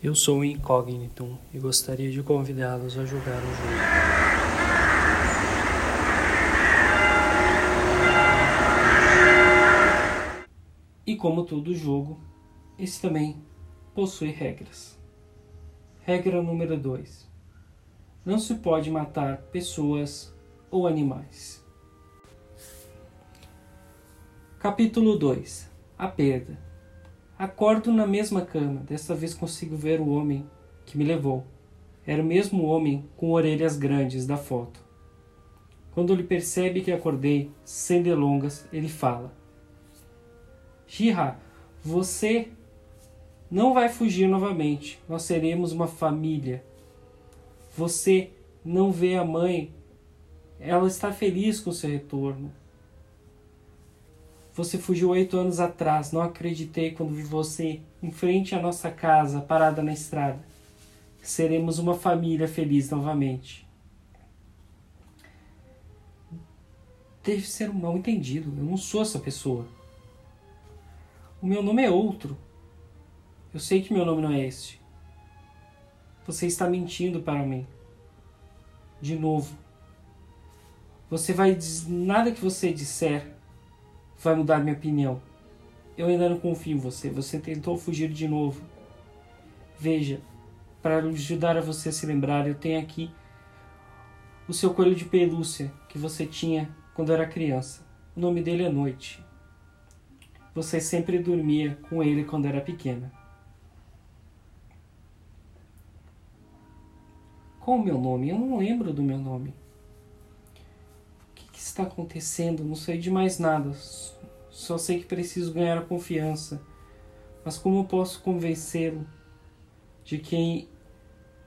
Eu sou o Incógnito e gostaria de convidá-los a jogar o jogo. E como todo jogo, esse também possui regras. Regra número 2: Não se pode matar pessoas ou animais. Capítulo 2 A perda. Acordo na mesma cama. Desta vez consigo ver o homem que me levou. Era o mesmo homem com orelhas grandes da foto. Quando ele percebe que acordei, sem delongas, ele fala: Shira, você não vai fugir novamente. Nós seremos uma família. Você não vê a mãe. Ela está feliz com seu retorno. Você fugiu oito anos atrás. Não acreditei quando vi você em frente à nossa casa, parada na estrada. Seremos uma família feliz novamente. Deve ser um mal entendido. Eu não sou essa pessoa. O meu nome é outro. Eu sei que meu nome não é este. Você está mentindo para mim. De novo. Você vai. Nada que você disser vai mudar minha opinião. Eu ainda não confio em você. Você tentou fugir de novo. Veja, para ajudar a você a se lembrar, eu tenho aqui o seu coelho de pelúcia que você tinha quando era criança. O nome dele é Noite. Você sempre dormia com ele quando era pequena. Qual o meu nome? Eu não lembro do meu nome que está acontecendo? Não sei de mais nada. Só sei que preciso ganhar a confiança. Mas como eu posso convencê-lo de quem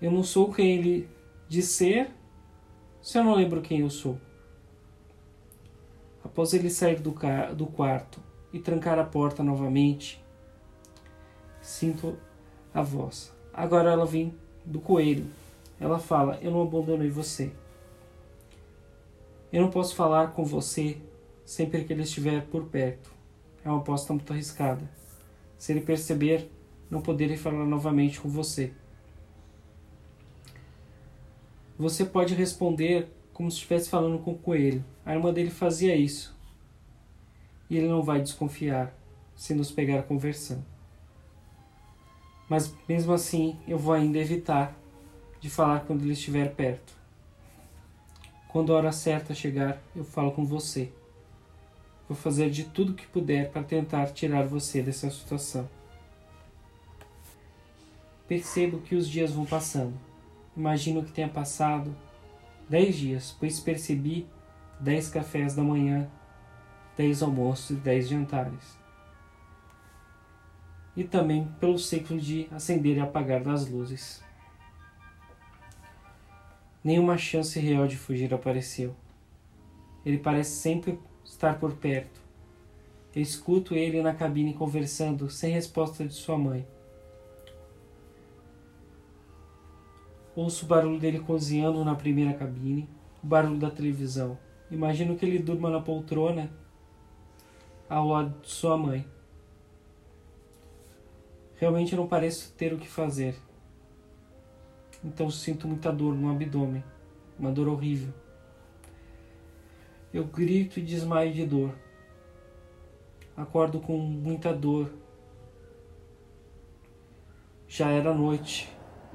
eu não sou quem ele diz ser se eu não lembro quem eu sou? Após ele sair do, do quarto e trancar a porta novamente, sinto a voz. Agora ela vem do coelho. Ela fala: Eu não abandonei você. Eu não posso falar com você sempre que ele estiver por perto. É uma aposta muito arriscada. Se ele perceber, não poderei falar novamente com você. Você pode responder como se estivesse falando com o coelho. A irmã dele fazia isso. E ele não vai desconfiar se nos pegar conversando. Mas mesmo assim, eu vou ainda evitar de falar quando ele estiver perto. Quando a hora certa chegar, eu falo com você. Vou fazer de tudo que puder para tentar tirar você dessa situação. Percebo que os dias vão passando. Imagino que tenha passado dez dias, pois percebi dez cafés da manhã, dez almoços e dez jantares. E também pelo ciclo de acender e apagar das luzes. Nenhuma chance real de fugir apareceu. Ele parece sempre estar por perto. Eu escuto ele na cabine conversando, sem resposta de sua mãe. Ouço o barulho dele cozinhando na primeira cabine, o barulho da televisão. Imagino que ele durma na poltrona ao lado de sua mãe. Realmente não pareço ter o que fazer. Então sinto muita dor no abdômen, uma dor horrível. Eu grito e desmaio de dor. Acordo com muita dor. Já era noite,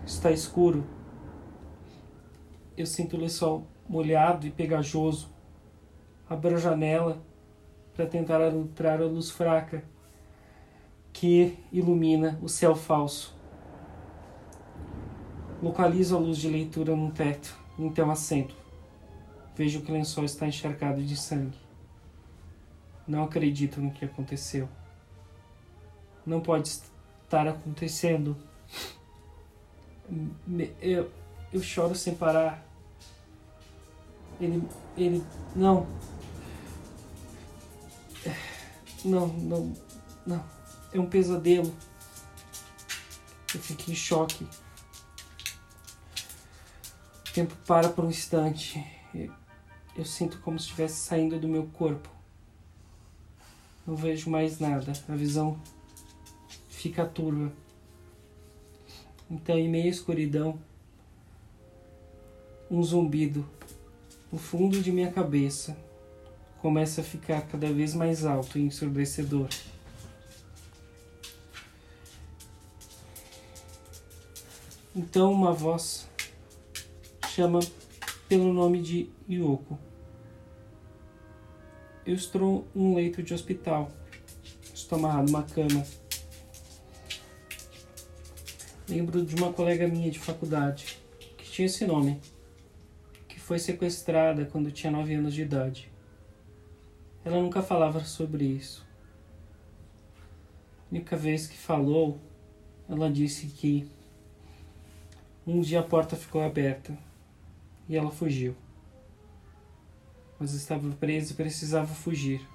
está escuro. Eu sinto o lençol molhado e pegajoso. Abro a janela para tentar entrar a luz fraca que ilumina o céu falso. Localizo a luz de leitura no teto, teu assento. Vejo que o lençol está encharcado de sangue. Não acredito no que aconteceu. Não pode estar acontecendo. Eu, eu choro sem parar. Ele. Ele. Não. Não, não. Não. É um pesadelo. Eu fico em choque tempo para por um instante. Eu sinto como se estivesse saindo do meu corpo. Não vejo mais nada. A visão fica turva. Então, em meio à escuridão, um zumbido no fundo de minha cabeça começa a ficar cada vez mais alto e ensurdecedor. Então uma voz chama pelo nome de Yoko. Eu estou um leito de hospital. Estou amarrado numa cama. Lembro de uma colega minha de faculdade que tinha esse nome, que foi sequestrada quando tinha 9 anos de idade. Ela nunca falava sobre isso. A única vez que falou, ela disse que um dia a porta ficou aberta e ela fugiu. Mas estava presa e precisava fugir.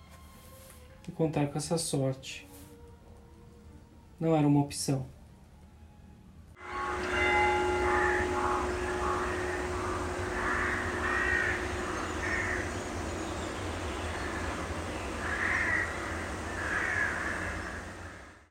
E contar com essa sorte não era uma opção.